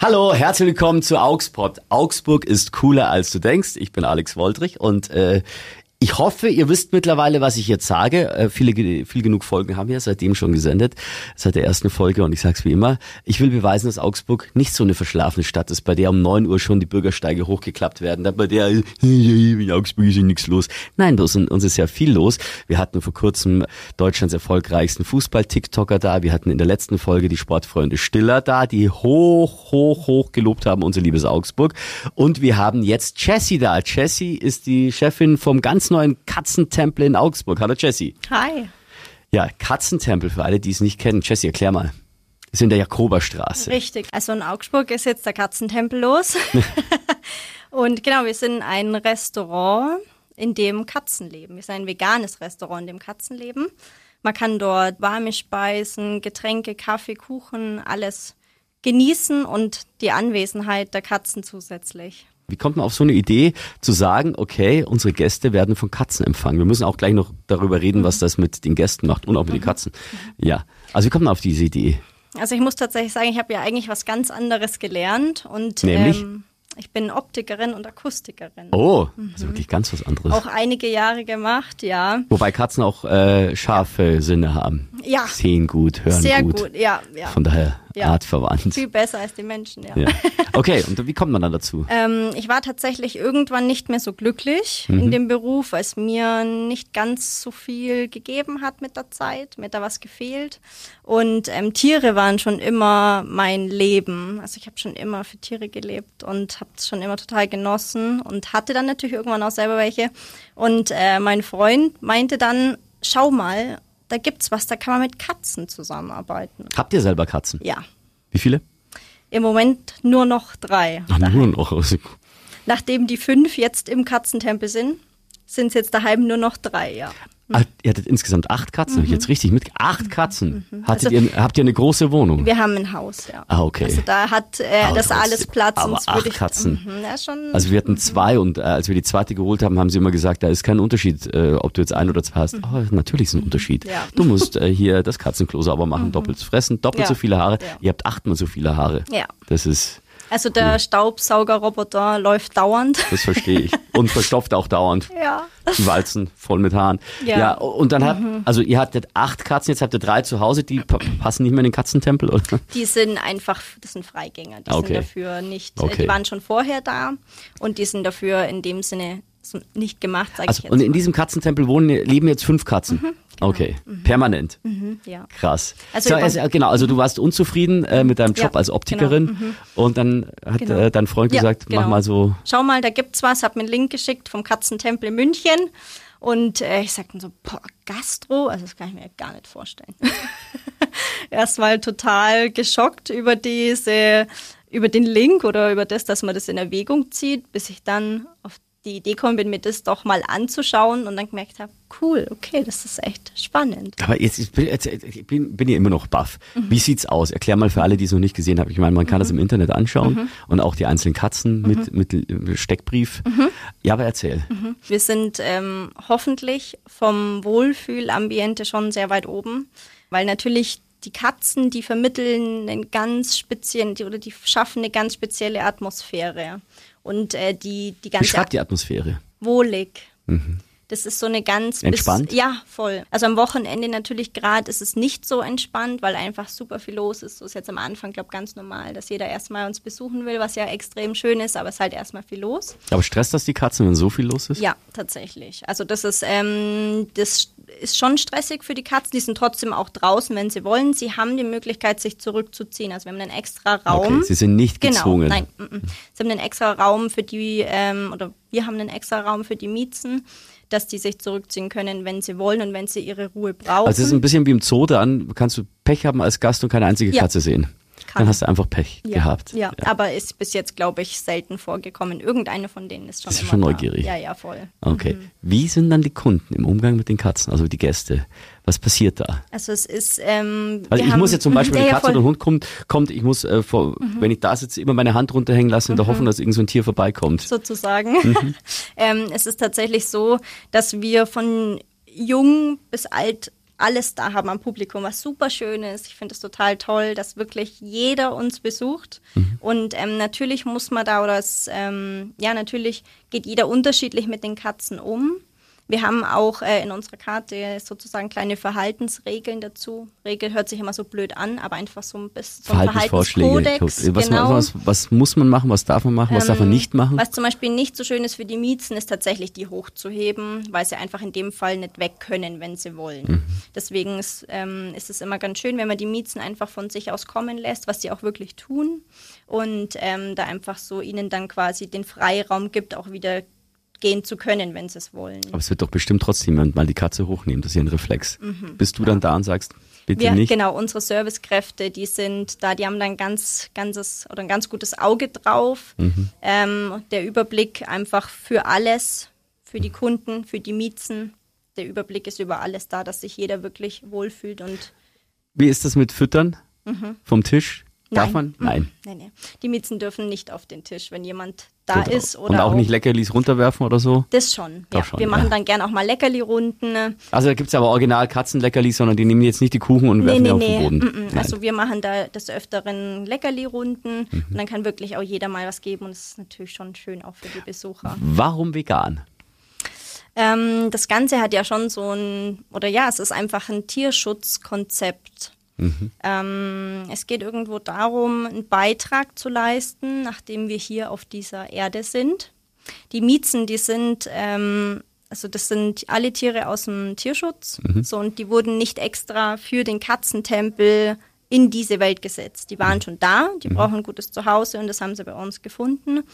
Hallo, herzlich willkommen zu Augsburg. Augsburg ist cooler als du denkst. Ich bin Alex Woldrich und äh, ich hoffe, ihr wisst mittlerweile, was ich jetzt sage. Äh, viele, viel genug Folgen haben wir seitdem schon gesendet, seit der ersten Folge. Und ich sage es wie immer, ich will beweisen, dass Augsburg nicht so eine verschlafene Stadt ist, bei der um neun Uhr schon die Bürgersteige hochgeklappt werden, bei der in Augsburg ist ja nichts los. Nein, bei uns ist ja viel los. Wir hatten vor kurzem Deutschlands erfolgreichsten Fußball-TikToker da. Wir hatten in der letzten Folge die Sportfreunde Stiller da, die hoch, hoch, hoch gelobt haben, unser liebes Augsburg. Und wir haben jetzt Jessie da. Jessie ist die Chefin vom ganzen neuen Katzentempel in Augsburg. Hallo Jessie. Hi. Ja, Katzentempel für alle, die es nicht kennen. Jessie, erklär mal. Wir sind in der Jakoberstraße. Richtig. Also in Augsburg ist jetzt der Katzentempel los. Und genau, wir sind ein Restaurant, in dem Katzen leben. Wir sind ein veganes Restaurant, in dem Katzen leben. Man kann dort warme Speisen, Getränke, Kaffee, Kuchen, alles genießen und die Anwesenheit der Katzen zusätzlich. Wie kommt man auf so eine Idee zu sagen, okay, unsere Gäste werden von Katzen empfangen? Wir müssen auch gleich noch darüber reden, was das mit den Gästen macht und auch mit den Katzen. Ja, also wie kommt man auf diese Idee? Also ich muss tatsächlich sagen, ich habe ja eigentlich was ganz anderes gelernt und Nämlich? Ähm, ich bin Optikerin und Akustikerin. Oh, das ist wirklich ganz was anderes. Auch einige Jahre gemacht, ja. Wobei Katzen auch äh, scharfe Sinne haben. Ja. Sehen gut, hören Sehr gut. gut, ja, ja. Von daher Ja. artverwandt. Viel besser als die Menschen, ja. Ja. Okay, und wie kommt man dann dazu? Ähm, ich war tatsächlich irgendwann nicht mehr so glücklich Mhm. in dem Beruf, weil es mir nicht ganz so viel gegeben hat mit der Zeit. Mir da was gefehlt. Und ähm, Tiere waren schon immer mein Leben. Also ich habe schon immer für Tiere gelebt und habe es schon immer total genossen und hatte dann natürlich irgendwann auch selber welche. Und äh, mein Freund meinte dann, schau mal, da gibt's was, da kann man mit Katzen zusammenarbeiten. Habt ihr selber Katzen? Ja, Wie viele? im Moment nur noch drei. Ach, nur noch. Nachdem die fünf jetzt im Katzentempel sind, sind es jetzt daheim nur noch drei, ja. Ah, ihr hattet insgesamt acht Katzen, hab ich jetzt richtig mit. Acht Katzen. Hattet Also- ihr, habt ihr eine große Wohnung? Wir haben ein Haus, ja. Ah, okay. Also da hat äh, das alles Platz. aber acht ich, Katzen. Mhm, ja, schon, Also wir hatten zwei und äh, als wir die zweite geholt haben, haben sie immer gesagt, da ist kein Unterschied, äh, ob du jetzt ein oder zwei hast. Oh, natürlich ist ein Unterschied. Ja. Du musst äh, hier das Katzenklo sauber machen, doppelt fressen, doppelt Ja. so viele Haare. Ja. Ihr habt achtmal so viele Haare. Ja. Das ist, also der Staubsaugerroboter läuft dauernd. das verstehe ich. Und verstopft auch dauernd. ja. Die Walzen voll mit Haaren. Ja. und dann hat, also ihr hattet acht Katzen, jetzt habt ihr drei zu Hause, die pa- passen nicht mehr in den Katzentempel, oder? Die sind einfach, das sind Freigänger. Die Okay. sind dafür nicht, äh, Okay. die waren schon vorher da und die sind dafür in dem Sinne nicht gemacht, sage ich Also, jetzt und in mal. diesem Katzentempel wohnen, leben jetzt fünf Katzen. Okay, permanent. ja. Krass. Also so, also, genau, also du warst unzufrieden äh, mit deinem Job Ja, als Optikerin und dann hat Genau. äh, dein Freund Ja, gesagt, mach genau. mal so. Schau mal, da gibt's was, hab mir einen Link geschickt vom Katzentempel in München. Und äh, ich sagte so, boah, Gastro, also das kann ich mir gar nicht vorstellen. Erstmal total geschockt über diese, über den Link oder über das, dass man das in Erwägung zieht, bis ich dann auf die Idee gekommen bin, mir das doch mal anzuschauen und dann gemerkt habe, cool, okay, das ist echt spannend. Aber jetzt, ich bin, jetzt, ich bin, bin ja immer noch baff. Mhm. Wie sieht's aus? Erklär mal für alle, die es noch nicht gesehen haben. Ich meine, man kann das im Internet anschauen Mhm. und auch die einzelnen Katzen mit, mit äh, Steckbrief. Mhm. Ja, aber erzähl. Wir sind ähm, hoffentlich vom Wohlfühlambiente schon sehr weit oben, weil natürlich die Katzen, die vermitteln einen ganz speziellen, die, oder die schaffen eine ganz spezielle Atmosphäre. Und äh, die, die ganze Beschreib die Atmosphäre. wohlig. Das ist so eine ganz bis- Entspannt? ja, voll. Also am Wochenende natürlich gerade ist es nicht so entspannt, weil einfach super viel los ist. So ist jetzt am Anfang, glaube ganz normal, dass jeder erstmal uns besuchen will, was ja extrem schön ist, aber es ist halt erstmal viel los. Aber stresst das die Katzen, wenn so viel los ist? Ja, tatsächlich. Also das ist, ähm, das ist schon stressig für die Katzen. Die sind trotzdem auch draußen, wenn sie wollen. Sie haben die Möglichkeit, sich zurückzuziehen. Also wir haben einen extra Raum. Okay, sie sind nicht gezwungen. Genau, nein. mm, mm. Sie haben einen extra Raum für die, ähm, oder wir haben einen extra Raum für die Miezen, dass die sich zurückziehen können, wenn sie wollen und wenn sie ihre Ruhe brauchen. Also es ist ein bisschen wie im Zoo, dann kannst du Pech haben als Gast und keine einzige Ja. Katze sehen. Kann. Dann hast du einfach Pech ja, gehabt. Ja. aber ist bis jetzt, glaube ich, selten vorgekommen. Irgendeine von denen ist schon immer schon da. neugierig? Ja, ja, voll. Okay. Wie sind dann die Kunden im Umgang mit den Katzen, also die Gäste? Was passiert da? Also es ist, ähm, Also ich haben, muss jetzt zum Beispiel, ja, wenn eine ja, Katze voll. Mhm. oder ein Hund kommt, kommt ich muss, äh, vor, wenn ich da sitze, immer meine Hand runterhängen lassen in der Hoffnung, dass irgend so ein Tier vorbeikommt. sozusagen. Mhm. ähm, es ist tatsächlich so, dass wir von jung bis alt alles da haben am Publikum, was super schön ist. Ich finde es total toll, dass wirklich jeder uns besucht. Mhm. Und ähm, natürlich muss man da, oder es, ähm, ja, natürlich geht jeder unterschiedlich mit den Katzen um. Wir haben auch äh, in unserer Karte sozusagen kleine Verhaltensregeln dazu. Regel hört sich immer so blöd an, aber einfach so ein bisschen so Verhaltensvorschläge. Was, genau. was, was, muss man machen, was darf man machen, was ähm, darf man ähm, nicht machen? Was zum Beispiel nicht so schön ist für die Miezen, ist tatsächlich die hochzuheben, weil sie einfach in dem Fall nicht weg können, wenn sie wollen. Mhm. Deswegen ist, ähm, ist es immer ganz schön, wenn man die Miezen einfach von sich aus kommen lässt, was sie auch wirklich tun und ähm, da einfach so ihnen dann quasi den Freiraum gibt, auch wieder gehen zu können, wenn sie es wollen. Aber es wird doch bestimmt trotzdem jemand mal die Katze hochnehmen, das ist ja ein Reflex. Mhm, Bist du ja. dann da und sagst, bitte Wir, nicht? Genau, unsere Servicekräfte, die sind da, die haben dann ganz, ganzes oder ein ganz gutes Auge drauf. Mhm. Ähm, der Überblick einfach für alles, für die Kunden, für die Miezen. Der Überblick ist über alles da, dass sich jeder wirklich wohlfühlt und. Wie ist das mit Füttern mhm. vom Tisch? Darf Nein. man? Nein. Nein, nein. Die Miezen dürfen nicht auf den Tisch, wenn jemand da Gut, ist. Oder und auch, auch, nicht Leckerlis runterwerfen oder so? Das schon. Ja. schon Wir machen ja. dann gerne auch mal Leckerli-Runden. Also da gibt es aber original Katzenleckerlis, sondern die nehmen jetzt nicht die Kuchen und werfen nee, nee, die auf den Boden. Mm, mm. Also wir machen da des Öfteren Leckerli-Runden mhm. und dann kann wirklich auch jeder mal was geben und das ist natürlich schon schön auch für die Besucher. Warum vegan? Ähm, das Ganze hat ja schon so ein, oder ja, es ist einfach ein Tierschutzkonzept. Mhm. Ähm, es geht irgendwo darum, einen Beitrag zu leisten, nachdem wir hier auf dieser Erde sind. Die Miezen, die sind, ähm, also das sind alle Tiere aus dem Tierschutz, mhm. so und die wurden nicht extra für den Katzentempel in diese Welt gesetzt. Die waren mhm. schon da, die mhm. brauchen ein gutes Zuhause und das haben sie bei uns gefunden.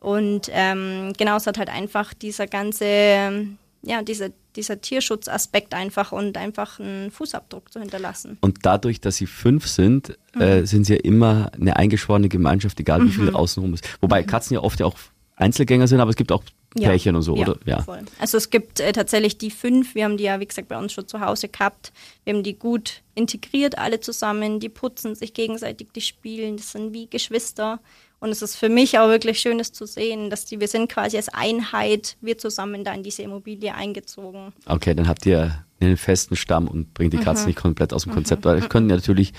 Und ähm, genau, es hat halt einfach dieser ganze ja, dieser, dieser Tierschutzaspekt einfach und einfach einen Fußabdruck zu hinterlassen. Und dadurch, dass sie fünf sind, äh, mhm. äh, sind sie ja immer eine eingeschworene Gemeinschaft, egal wie mhm. viel außenrum ist. Wobei mhm. Katzen ja oft ja auch Einzelgänger sind, aber es gibt auch Pärchen ja, und so, ja, oder? Ja, voll. Also es gibt äh, tatsächlich die fünf, wir haben die ja, wie gesagt, bei uns schon zu Hause gehabt. Wir haben die gut integriert, alle zusammen, die putzen sich gegenseitig, die spielen, das sind wie Geschwister. Und es ist für mich auch wirklich schönes zu sehen, dass die, wir sind quasi als Einheit, wir zusammen da in diese Immobilie eingezogen. Okay, dann habt ihr einen festen Stamm und bringt die Katzen mhm. nicht komplett aus dem Konzept. Mhm. Weil können ja natürlich,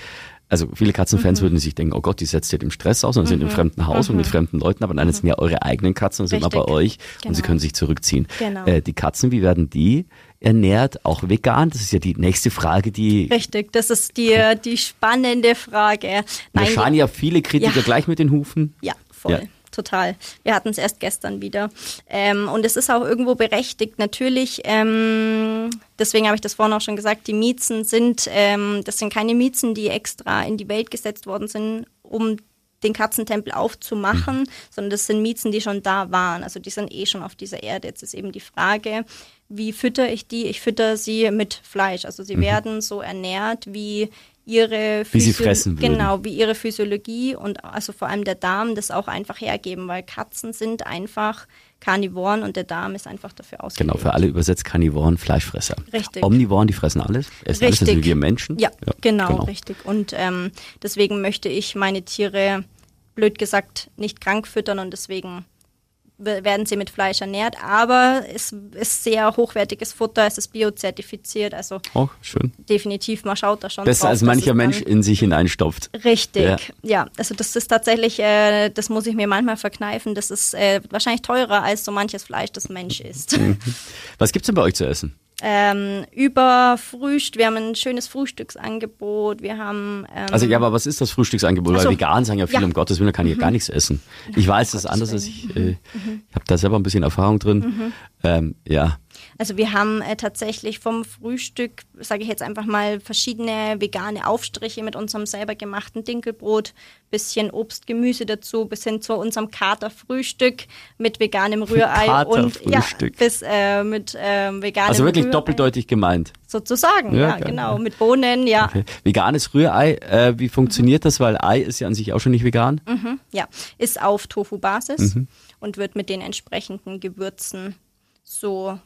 also viele Katzenfans mhm. würden sich denken, oh Gott, die setzt ihr dem Stress aus und sind im mhm. fremden Haus und mit mhm. fremden Leuten, aber nein, das sind ja eure eigenen Katzen und sind bei euch genau. und sie genau. können sich zurückziehen. Genau. Äh, die Katzen, wie werden die ernährt, auch vegan? Das ist ja die nächste Frage, die. Richtig, das ist die, die spannende Frage. Nein, da schauen ja viele Kritiker ja. gleich mit den Hufen. Ja, voll. Ja. Total. Wir hatten es erst gestern wieder. Ähm, und es ist auch irgendwo berechtigt. Natürlich, ähm, deswegen habe ich das vorhin auch schon gesagt, die Miezen sind, ähm, das sind keine Miezen, die extra in die Welt gesetzt worden sind, um den Katzentempel aufzumachen, mhm. sondern das sind Miezen, die schon da waren. Also die sind eh schon auf dieser Erde. Jetzt ist eben die Frage, wie fütter ich die? Ich fütter sie mit Fleisch. Also sie mhm. werden so ernährt, wie ihre wie sie fressen würden. genau wie ihre Physiologie und also vor allem der Darm das auch einfach hergeben, weil Katzen sind einfach Karnivoren und der Darm ist einfach dafür ausgelegt. Genau, für alle übersetzt Karnivoren, Fleischfresser. Richtig. Omnivoren, die fressen alles, essen richtig. alles, also wir Menschen. Ja, ja genau, genau, richtig. Und ähm, deswegen möchte ich meine Tiere blöd gesagt nicht krank füttern und deswegen werden sie mit Fleisch ernährt, aber es ist sehr hochwertiges Futter, es ist biozertifiziert, also oh, schön. definitiv, man schaut da schon Besser drauf, als mancher Mensch in sich hineinstopft. Richtig, ja. ja. also das ist tatsächlich, äh, das muss ich mir manchmal verkneifen, das ist äh, wahrscheinlich teurer als so manches Fleisch, das Mensch isst. Mhm. Was gibt's denn bei euch zu essen? Ähm, über Frühstück. Wir haben ein schöes Frühstücksangebot. Wir haben. Ähm, also ja, aber was ist das Frühstücksangebot? So. Weil vegan sagen ja viele, ja. um Gottes Willen, kann ich mhm. gar nichts essen. Ich weiß, das ist anders, als ich. Äh, mhm. Ich habe da selber ein bisschen Erfahrung drin. Mhm. Ähm, ja. Also wir haben äh, tatsächlich vom Frühstück, sage ich jetzt einfach mal, verschiedene vegane Aufstriche mit unserem selber gemachten Dinkelbrot, bisschen Obst, Gemüse dazu, bis hin zu unserem Katerfrühstück mit veganem Rührei und ja, bis äh, mit äh, veganem Also wirklich Rührei. doppeldeutig gemeint. Sozusagen, ja, ja genau, mit Bohnen, ja. Okay. Veganes Rührei, äh, wie funktioniert mhm. das? Weil Ei ist ja an sich auch schon nicht vegan. Mhm, ja, ist auf Tofu-Basis mhm. und wird mit den entsprechenden Gewürzen so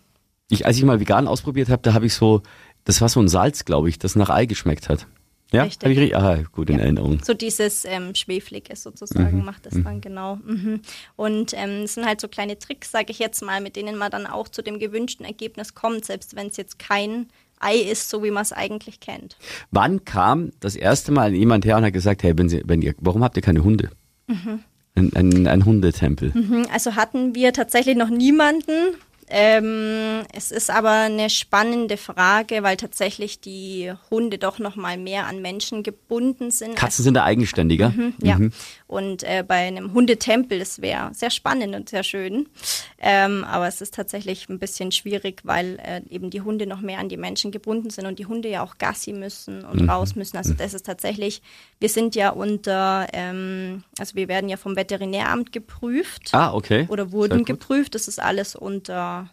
ich, als ich mal vegan ausprobiert habe, da habe ich so, das war so ein Salz, glaube ich, das nach Ei geschmeckt hat. Ja, habe ich aha, gut in ja. Erinnerung. So dieses ähm, Schweflige sozusagen mhm. macht das mhm. dann genau. Mhm. Und ähm, es sind halt so kleine Tricks, sage ich jetzt mal, mit denen man dann auch zu dem gewünschten Ergebnis kommt, selbst wenn es jetzt kein Ei ist, so wie man es eigentlich kennt. Wann kam das erste Mal jemand her und hat gesagt, hey, wenn Sie, wenn ihr, warum habt ihr keine Hunde? Mhm. Ein, ein, ein Hundetempel. Mhm, also hatten wir tatsächlich noch niemanden. Ähm, es ist aber eine spannende Frage, weil tatsächlich die Hunde doch noch mal mehr an Menschen gebunden sind. Katzen sind da eigenständiger. Mhm, ja. Mhm. Und äh, bei einem Hundetempel, das wäre sehr spannend und sehr schön. Ähm, aber es ist tatsächlich ein bisschen schwierig, weil äh, eben die Hunde noch mehr an die Menschen gebunden sind und die Hunde ja auch Gassi müssen und mhm. raus müssen. Also das ist tatsächlich, wir sind ja unter, ähm, also wir werden ja vom Veterinäramt geprüft. Ah, okay. Oder wurden geprüft. Das ist alles unter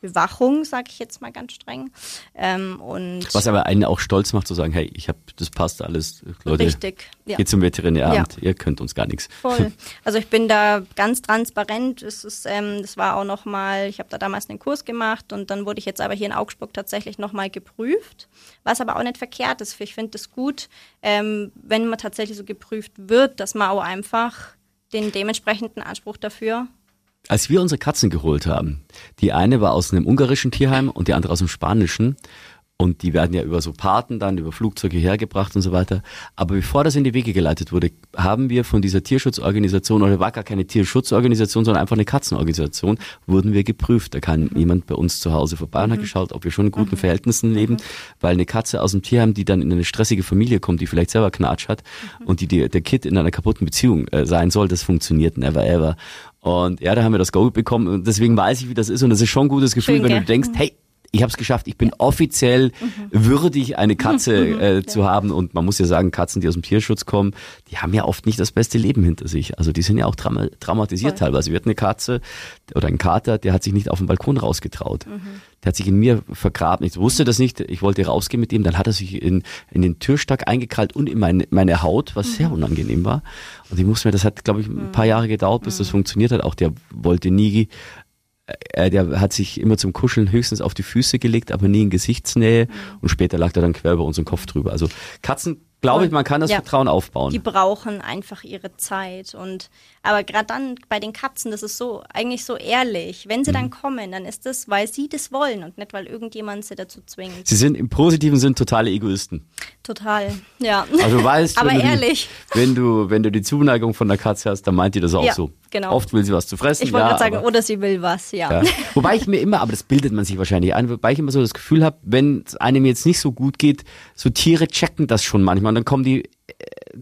Bewachung, sage ich jetzt mal ganz streng. Ähm, und Was aber einen auch stolz macht zu sagen, hey, ich habe, das passt alles, Leute. Richtig. Ja. Geht zum Veterinäramt, ja. ihr könnt uns gar nichts. Voll. Also ich bin da ganz transparent. Es ist, ähm, das war auch noch mal, ich habe da damals einen Kurs gemacht und dann wurde ich jetzt aber hier in Augsburg tatsächlich noch mal geprüft, was aber auch nicht verkehrt ist. Ich finde es gut, ähm, wenn man tatsächlich so geprüft wird, dass man auch einfach den dementsprechenden Anspruch dafür als wir unsere Katzen geholt haben, die eine war aus einem ungarischen Tierheim und die andere aus dem spanischen. Und die werden ja über so Paten dann, über Flugzeuge hergebracht und so weiter. Aber bevor das in die Wege geleitet wurde, haben wir von dieser Tierschutzorganisation, oder war gar keine Tierschutzorganisation, sondern einfach eine Katzenorganisation, wurden wir geprüft. Da kam jemand bei uns zu Hause vorbei und hat mhm. geschaut, ob wir schon in guten mhm. Verhältnissen leben. Mhm. Weil eine Katze aus dem Tierheim, die dann in eine stressige Familie kommt, die vielleicht selber Knatsch hat mhm. und die, die der Kid in einer kaputten Beziehung äh, sein soll, das funktioniert never ever. Und ja, da haben wir das Go bekommen. Und deswegen weiß ich, wie das ist. Und das ist schon ein gutes Gefühl, Schön, wenn du denkst, hey, ich habe es geschafft, ich bin offiziell mhm. würdig, eine Katze äh, zu haben. Und man muss ja sagen, Katzen, die aus dem Tierschutz kommen, die haben ja oft nicht das beste Leben hinter sich. Also die sind ja auch trauma traumatisiert Voll. teilweise. Wir hatten eine Katze oder ein Kater, der hat sich nicht auf den Balkon rausgetraut. Mhm. Der hat sich in mir vergraben. Ich wusste das nicht. Ich wollte rausgehen mit ihm. Dann hat er sich in, in den Türstock eingekrallt und in meine, meine Haut, was mhm. sehr unangenehm war. Und ich musste mir, das hat, glaube ich, ein paar mhm. Jahre gedauert, bis das mhm. funktioniert hat. Auch der wollte nie äh, der hat sich immer zum Kuscheln höchstens auf die Füße gelegt, aber nie in Gesichtsnähe. Mhm. Und später lag er dann quer über unseren Kopf drüber. Also Katzen, glaube ich, man kann das ja, Vertrauen aufbauen. Die brauchen einfach ihre Zeit. Und aber gerade dann bei den Katzen, das ist so eigentlich so ehrlich. Wenn sie mhm. dann kommen, dann ist das, weil sie das wollen und nicht weil irgendjemand sie dazu zwingt. Sie sind im positiven Sinn totale Egoisten. Total, ja. Also weißt, aber wenn ehrlich. Du die, wenn du wenn du die Zuneigung von der Katze hast, dann meint die das auch ja. so. Genau. Oft will sie was zu fressen. Ich wollte ja, gerade sagen, oder sie will was, ja. ja. Wobei ich mir immer, aber das bildet man sich wahrscheinlich ein, wobei ich immer so das Gefühl habe, wenn es einem jetzt nicht so gut geht, so Tiere checken das schon manchmal und dann kommen die äh,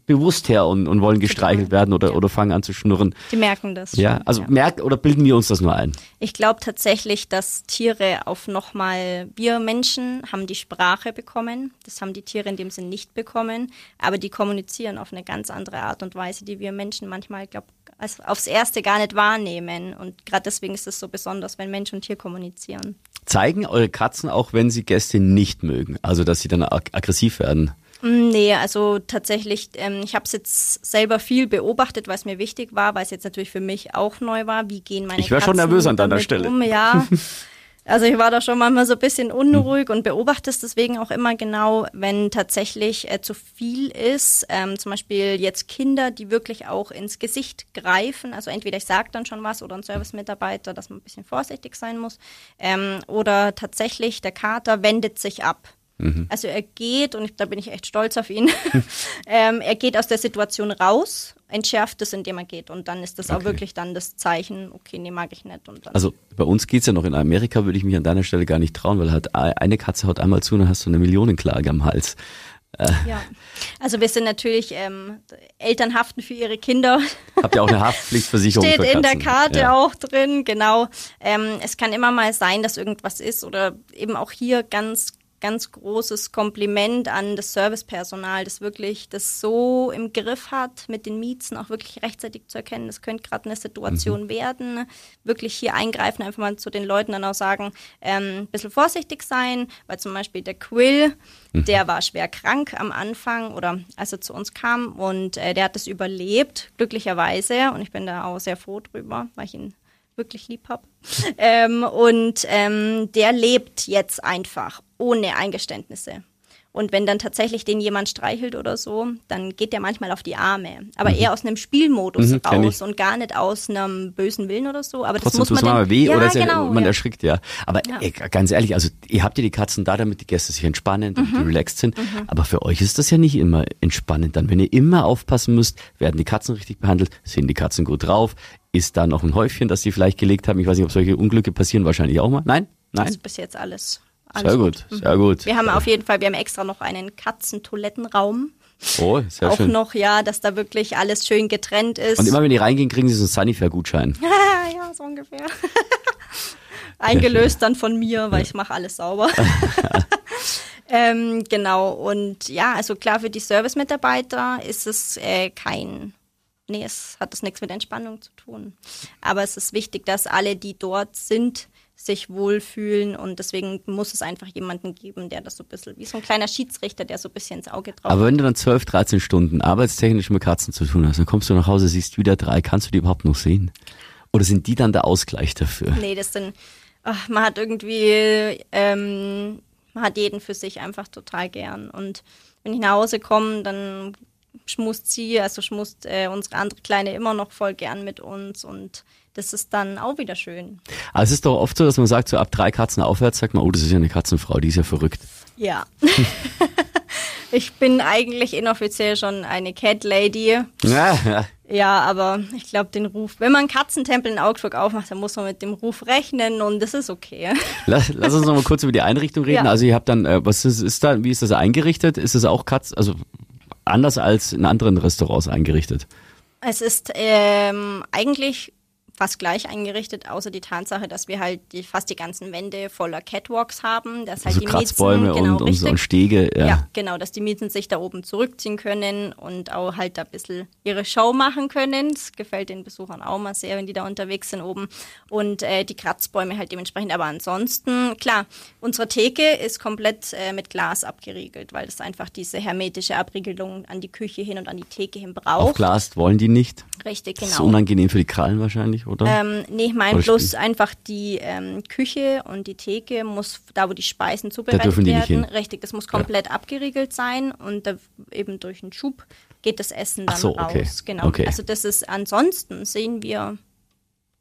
bewusst her und, und wollen gestreichelt werden oder, ja. oder fangen an zu schnurren. Die merken das. Ja, schon, also ja. merkt oder bilden wir uns das nur ein? Ich glaube tatsächlich, dass Tiere auf nochmal, wir Menschen haben die Sprache bekommen, das haben die Tiere in dem Sinn nicht bekommen, aber die kommunizieren auf eine ganz andere Art und Weise, die wir Menschen manchmal, glaube als aufs Erste gar nicht wahrnehmen. Und gerade deswegen ist es so besonders, wenn Mensch und Tier kommunizieren. Zeigen eure Katzen auch, wenn sie Gäste nicht mögen? Also, dass sie dann ag aggressiv werden? Nee, also tatsächlich, ähm, ich habe es jetzt selber viel beobachtet, was mir wichtig war, weil es jetzt natürlich für mich auch neu war. Wie gehen meine Ich wäre schon nervös an deiner Stelle. Um? Ja, Also ich war da schon manchmal so ein bisschen unruhig und beobachte es deswegen auch immer genau, wenn tatsächlich äh, zu viel ist. Ähm, zum Beispiel jetzt Kinder, die wirklich auch ins Gesicht greifen. Also entweder ich sage dann schon was oder ein Servicemitarbeiter, dass man ein bisschen vorsichtig sein muss. Ähm, oder tatsächlich der Kater wendet sich ab. Mhm. Also er geht, und ich, da bin ich echt stolz auf ihn, ähm, er geht aus der Situation raus, entschärft es, indem er geht. Und dann ist das okay. auch wirklich dann das Zeichen, okay, nee, mag ich nicht. Und dann also bei uns geht es ja noch in Amerika, würde ich mich an deiner Stelle gar nicht trauen, weil halt eine Katze haut einmal zu und dann hast du eine Millionenklage am Hals. Äh. Ja, also wir sind natürlich ähm, Eltern haften für ihre Kinder. Habt ihr auch eine Haftpflichtversicherung? Steht in der Karte ja. auch drin, genau. Ähm, es kann immer mal sein, dass irgendwas ist oder eben auch hier ganz ganz großes Kompliment an das Servicepersonal, das wirklich das so im Griff hat, mit den Miezen auch wirklich rechtzeitig zu erkennen. Das könnte gerade eine Situation mhm. werden. Wirklich hier eingreifen, einfach mal zu den Leuten dann auch sagen, ähm, ein bisschen vorsichtig sein, weil zum Beispiel der Quill, mhm. der war schwer krank am Anfang oder als er zu uns kam und äh, der hat es überlebt, glücklicherweise. Und ich bin da auch sehr froh drüber, weil ich ihn wirklich lieb habe. ähm, und ähm, der lebt jetzt einfach ohne Eingeständnisse. Und wenn dann tatsächlich den jemand streichelt oder so, dann geht der manchmal auf die Arme. Aber eher aus einem Spielmodus Mhm, raus und gar nicht aus einem bösen Willen oder so. Aber Trotzdem das muss man mal weh ja, oder ist ja, genau, man ja. erschrickt ja. Aber Ja. ey, ganz ehrlich, also ihr habt ja die Katzen da, damit die Gäste sich entspannen, damit Mhm. die relaxed sind. Aber für euch ist das ja nicht immer entspannend. Dann, wenn ihr immer aufpassen müsst, werden die Katzen richtig behandelt, sind die Katzen gut drauf, ist da noch ein Häufchen, das die vielleicht gelegt haben. Ich weiß nicht, ob solche Unglücke passieren, wahrscheinlich auch mal. Nein? Nein? Also bis jetzt alles. Alles Sehr gut, sehr gut. Wir haben auf jeden Fall, wir haben extra noch einen Katzentoilettenraum. Oh, sehr auch schön. noch, ja, dass da wirklich alles schön getrennt ist. Und immer wenn die reingehen, kriegen sie so einen Sunnyfair-Gutschein. ja, so ungefähr. Eingelöst dann von mir, weil ich mache alles sauber. ähm, genau, und ja, also klar, für die Service-Mitarbeiter ist es äh, kein, nee, es hat es nichts mit Entspannung zu tun. Aber es ist wichtig, dass alle, die dort sind, sich wohlfühlen und deswegen muss es einfach jemanden geben, der das so ein bisschen, wie so ein kleiner Schiedsrichter, der so ein bisschen ins Auge drauf Aber wenn du dann 12, 13 Stunden arbeitstechnisch mit Katzen zu tun hast, dann kommst du nach Hause, siehst wieder drei, kannst du die überhaupt noch sehen? Oder sind die dann der Ausgleich dafür? Nee, das sind, ach, man hat irgendwie, ähm, man hat jeden für sich einfach total gern. Und wenn ich nach Hause komme, dann schmust sie, also schmust äh, unsere andere Kleine immer noch voll gern mit uns und das ist dann auch wieder schön. Aber es ist doch oft so, dass man sagt, so ab drei Katzen aufwärts sagt man, oh, das ist ja eine Katzenfrau, die ist ja verrückt. Ja. ich bin eigentlich inoffiziell schon eine Cat Lady. Ja, ja. Ja, aber ich glaube, den Ruf, wenn man einen Katzentempel in Augsburg aufmacht, dann muss man mit dem Ruf rechnen und das ist okay. Lass, lass uns noch mal kurz über die Einrichtung reden. Ja. Also ihr habt dann, äh, was ist, ist da, wie ist das eingerichtet? Ist es auch Katz, also anders als in anderen Restaurants eingerichtet? Es ist ähm, eigentlich fast gleich eingerichtet, außer die Tatsache, dass wir halt die, fast die ganzen Wände voller Catwalks haben, dass halt Also die Kratzbäume Miezen, genau, und, richtig, und Stege. Ja. ja. genau, dass die Mieten sich da oben zurückziehen können und auch halt da ein bisschen ihre Show machen können. Das gefällt den Besuchern auch mal sehr, wenn die da unterwegs sind oben. Und äh, die Kratzbäume halt dementsprechend. Aber ansonsten, klar, unsere Theke ist komplett äh, mit Glas abgeriegelt, weil das einfach diese hermetische Abriegelung an die Küche hin und an die Theke hin braucht. Aufglast wollen die nicht. Richtig, Das ist genau. unangenehm für die Krallen wahrscheinlich, oder? Ähm, nee, ich meine bloß einfach die ähm, Küche und die Theke muss, da wo die Speisen zubereitet nicht werden, richtig, das muss komplett abgeriegelt sein und da, eben durch einen Schub geht das Essen Ach dann so, okay. raus. Genau. Okay. Also das ist ansonsten sehen wir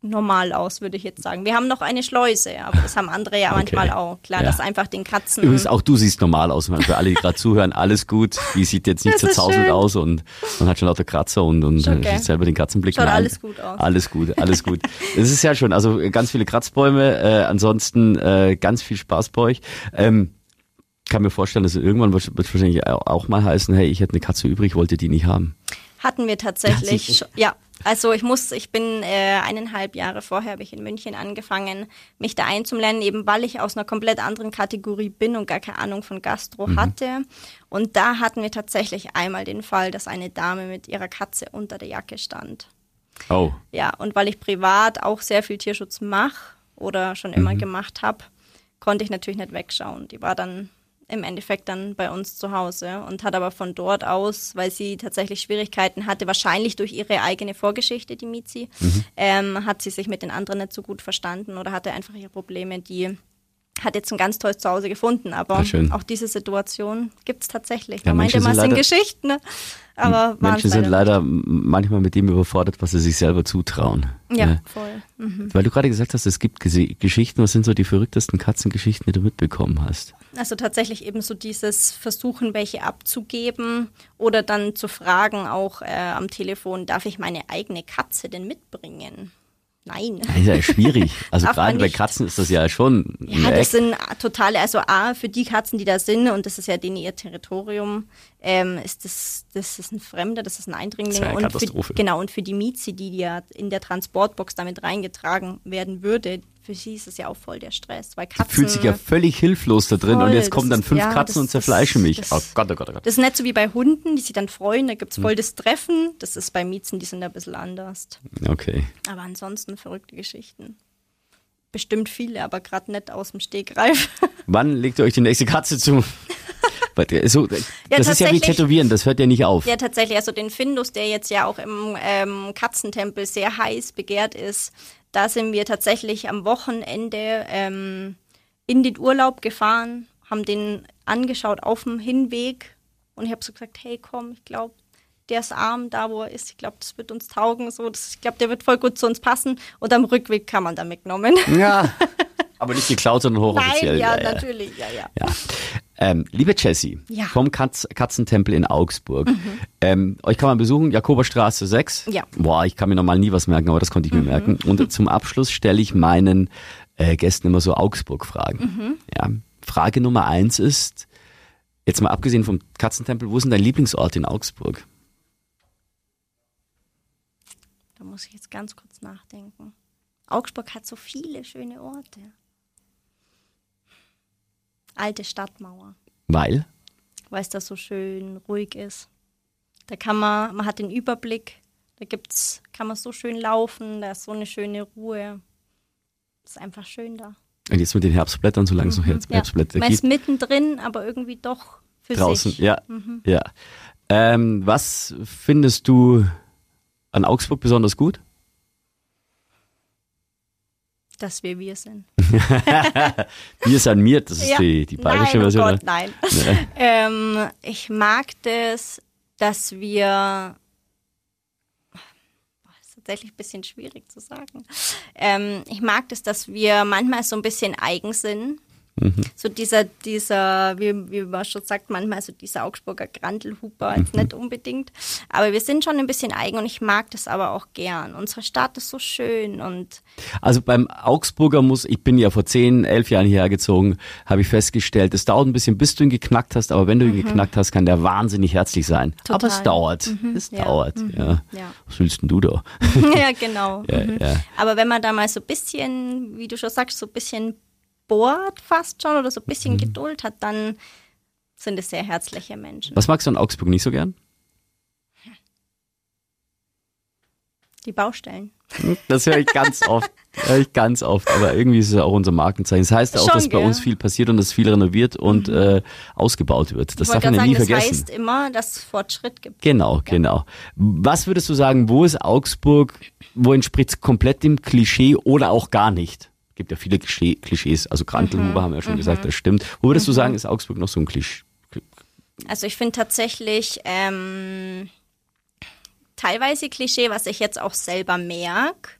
normal aus, würde ich jetzt sagen. Wir haben noch eine Schleuse, aber das haben andere ja manchmal auch. Klar, Ja. dass einfach den Katzen. Übrigens, auch du siehst normal aus. Für alle, die gerade zuhören, alles gut. Die sieht jetzt nicht zerzauselt aus und man hat schon lauter Kratzer und, und okay. selber den Katzenblick. Schaut Nein. alles gut aus. Alles gut, alles gut. Es ist ja schon, also ganz viele Kratzbäume, äh, ansonsten äh, ganz viel Spaß bei euch. Ähm, kann mir vorstellen, dass irgendwann wird wird wahrscheinlich auch auch mal heißen, hey, ich hätte eine Katze übrig, wollte die nicht haben. Hatten wir tatsächlich. Schon- Ja, also ich muss, ich bin äh, eineinhalb Jahre vorher habe ich in München angefangen, mich da einzulernen, eben weil ich aus einer komplett anderen Kategorie bin und gar keine Ahnung von Gastro hatte. Und da hatten wir tatsächlich einmal den Fall, dass eine Dame mit ihrer Katze unter der Jacke stand. Oh, Ja, und weil ich privat auch sehr viel Tierschutz mache oder schon immer gemacht habe, konnte ich natürlich nicht wegschauen. Die war dann im Endeffekt dann bei uns zu Hause und hat aber von dort aus, weil sie tatsächlich Schwierigkeiten hatte, wahrscheinlich durch ihre eigene Vorgeschichte, die Mizi, ähm, hat sie sich mit den anderen nicht so gut verstanden oder hatte einfach ihre Probleme, die hat jetzt ein ganz tolles Zuhause gefunden, aber Ja, auch diese Situation gibt's tatsächlich. Ja, Man meinte Menschen immer, es sind Geschichten, ne? aber Menschen sind leider manchmal mit dem überfordert, was sie sich selber zutrauen. nicht. Ja, voll. Mhm. Weil du gerade gesagt hast, es gibt Gese- Geschichten, was sind so die verrücktesten Katzengeschichten, die du mitbekommen hast? Also tatsächlich eben so dieses Versuchen, welche abzugeben oder dann zu fragen auch äh, am Telefon, darf ich meine eigene Katze denn mitbringen? Nein. Das ist ja schwierig. Also gerade bei. Katzen ist das ja schon Ja, das sind totale, also A, für die Katzen, die da sind, und das ist ja denen ihr Territorium, ähm, ist das, das ist ein Fremder, das ist ein Eindringling. Das ist eine und Katastrophe. Für, genau, und für die Miezi, die ja in der Transportbox damit reingetragen werden würde, für sie ist es ja auch voll der Stress. Weil Die Katzen, fühlt sich ja völlig hilflos da drin Voll, und jetzt kommen dann ist- fünf ja, Katzen das- und zerfleischen mich. das- oh Gott, oh Gott, oh Gott. Das ist nicht so wie bei Hunden, die sich dann freuen, da gibt's Hm. voll das Treffen. Das ist bei Miezen, die sind ein bisschen anders. Okay. Aber ansonsten verrückte Geschichten. Bestimmt viele, aber gerade nicht aus dem Stegreif. Wann legt ihr euch die nächste Katze zu? Äh, so, das ist ja wie. Tätowieren, das hört ja nicht auf. ja, tatsächlich, also den Findus, der jetzt ja auch im ähm, Katzentempel sehr heiß begehrt ist, da sind wir tatsächlich am Wochenende ähm, in den Urlaub gefahren, haben den angeschaut auf dem Hinweg und ich habe so gesagt, hey komm, ich glaube, der ist arm da, wo er ist. Ich glaube, das wird uns taugen. So, das, ich glaube, der wird voll gut zu uns passen. Und am Rückweg kann man dann mitgenommen. Ja. Aber nicht geklaut, sondern hochoffiziell. Nein, ja, ja, natürlich, ja, ja. ja. Ähm, liebe Jessie, Ja. vom Katz Katzentempel in Augsburg. Ähm, euch kann man besuchen, Jakoberstraße 6. Ja. Boah, ich kann mir normal nie was merken, aber das konnte ich mir merken. Und zum Abschluss stelle ich meinen äh, Gästen immer so Augsburg-Fragen. Ja. Frage Nummer eins ist, jetzt mal abgesehen vom Katzentempel, wo ist denn dein Lieblingsort in Augsburg? Da muss ich jetzt ganz kurz nachdenken. Augsburg hat so viele schöne Orte. Alte Stadtmauer, Weil? weil es da so schön ruhig ist. Da kann man, man hat den Überblick, da gibt's, kann man so schön laufen, da ist so eine schöne Ruhe. Ist einfach schön da. Und jetzt mit den Herbstblättern, solange es noch Herz- Ja. Herbstblätter Man gibt. ist mittendrin, aber irgendwie doch für draußen. sich. Ja, ja. Ähm, was findest du an Augsburg besonders gut? Dass wir wir sind. Wir sind mir, das ist Ja. die, die bayerische nein, Version. Oh? Gott, nein. ähm, ich mag das, dass wir. Boah, ist tatsächlich ein bisschen schwierig zu sagen. Ähm, ich mag das, dass wir manchmal so ein bisschen eigen sind. Mhm. So dieser, dieser, wie, wie man schon sagt, manchmal so dieser Augsburger Grantelhuber, jetzt Mhm. nicht unbedingt. Aber wir sind schon ein bisschen eigen und ich mag das aber auch gern. Unsere Stadt ist so schön und Also beim Augsburger muss, ich bin ja vor zehn, elf Jahren hierher gezogen, habe ich festgestellt, es dauert ein bisschen, bis du ihn geknackt hast, aber wenn du ihn geknackt hast, kann der wahnsinnig herzlich sein. Aber es Mhm. Total. dauert. Es ja. dauert, ja. ja. Was willst denn du da? ja, genau. Mhm. ja. Aber wenn man da mal so ein bisschen, wie du schon sagst, so ein bisschen bohrt fast schon oder so ein bisschen Mhm. Geduld hat, dann sind es sehr herzliche Menschen. Was magst du an Augsburg nicht so gern? Die Baustellen. Das höre ich ganz oft. Höre ich ganz oft. Aber irgendwie ist es ja auch unser Markenzeichen. Das heißt auch, Schon, dass bei gell? uns viel passiert und dass viel renoviert und äh, ausgebaut wird. Das darf man ja nie sagen, das vergessen. heißt immer, dass es Fortschritt gibt. Genau, genau. Was würdest du sagen, wo ist Augsburg, wo entspricht es komplett dem Klischee oder auch gar nicht? Gibt ja viele Klischee, Klischees, also Krantelhuber haben wir ja schon gesagt, das stimmt. Wo würdest du sagen, ist Augsburg noch so ein Klischee? Also ich finde tatsächlich ähm, teilweise Klischee, was ich jetzt auch selber merke,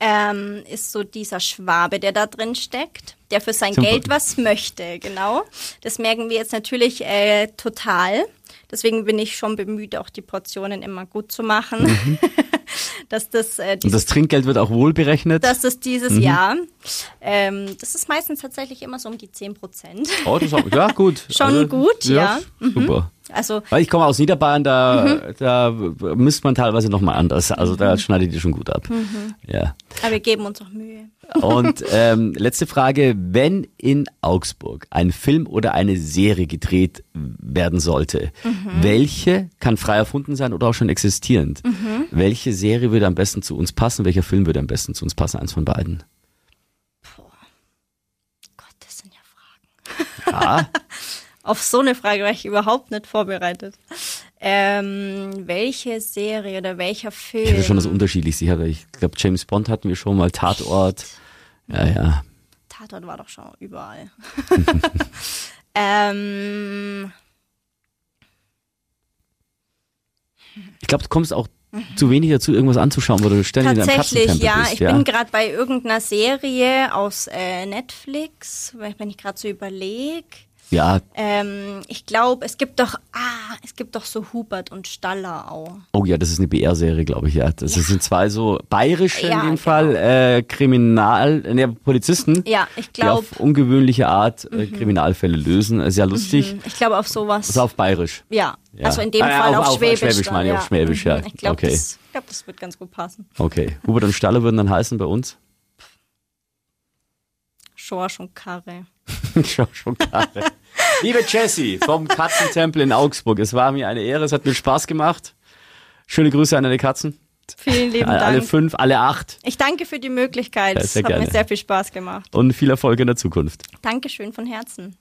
ähm, ist so dieser Schwabe, der da drin steckt, der für sein Zum Geld was möchte, genau. Das merken wir jetzt natürlich äh, total. Deswegen bin ich schon bemüht, auch die Portionen immer gut zu machen. dass das, äh, Und das Trinkgeld wird auch wohl berechnet? das ist dieses Mhm. Jahr. Ähm, das ist meistens tatsächlich immer so um die 10 Prozent. oh, das auch, ja, gut. Schon gut, ja. Mhm. Super. Also Weil ich komme aus Niederbayern, da, Mhm. da misst man teilweise nochmal anders. Also da schneidet ihr schon gut ab. Mhm. Ja. aber wir geben uns auch Mühe. Und ähm, letzte Frage, wenn in Augsburg ein Film oder eine Serie gedreht werden sollte, Mhm. welche kann frei erfunden sein oder auch schon existierend? Mhm. Welche Serie würde am besten zu uns passen? Welcher Film würde am besten zu uns passen? Eins von beiden. Gott, das sind ja Fragen. Ja, Auf so eine Frage war ich überhaupt nicht vorbereitet. Ähm, welche Serie oder welcher Film? ich hätte schon das unterschiedlichste. Ich, hatte- ich glaube, James Bond hatten wir schon mal, Tatort. Ja, ja. Tatort war doch schon überall. ähm, Ich glaube, du kommst auch zu wenig dazu, irgendwas anzuschauen, wo du ständig in deinem tatsächlich, ja. bist. Ich ja. bin gerade bei irgendeiner Serie aus äh, Netflix, wenn ich gerade so überlege. Ja, Ähm, ich glaube, es gibt doch, ah, es gibt doch so Hubert und Staller auch. Oh ja, das ist eine BR-Serie, glaube ich, ja. Das sind zwei so bayerische Ja, in dem genau. Fall äh, Kriminal, äh, Polizisten, Ja, ich die glaube, auf ungewöhnliche Art äh, Kriminalfälle lösen. Äh, Sehr lustig. ich glaube auf sowas. Ist auf bayerisch. Ja, Ja. also in dem Ah, ja, Fall auf- auf, auf Schwäbisch. Schwäbisch dann, meine ich, auf Schwäbisch, ja. Mhm. Ich glaube, Okay. das, glaub, das wird ganz gut passen. Okay. Hubert und Staller würden dann heißen bei uns. Schorsch und Karre. Schon, schon klar. Liebe Jessie vom Katzentempel in Augsburg, es war mir eine Ehre, es hat mir Spaß gemacht. Schöne Grüße an deine Katzen. Vielen lieben Alle Dank. fünf, alle acht. Ich danke für die Möglichkeit. Ja, Es hat mir gerne. sehr viel Spaß gemacht. Und viel Erfolg in der Zukunft. Dankeschön von Herzen.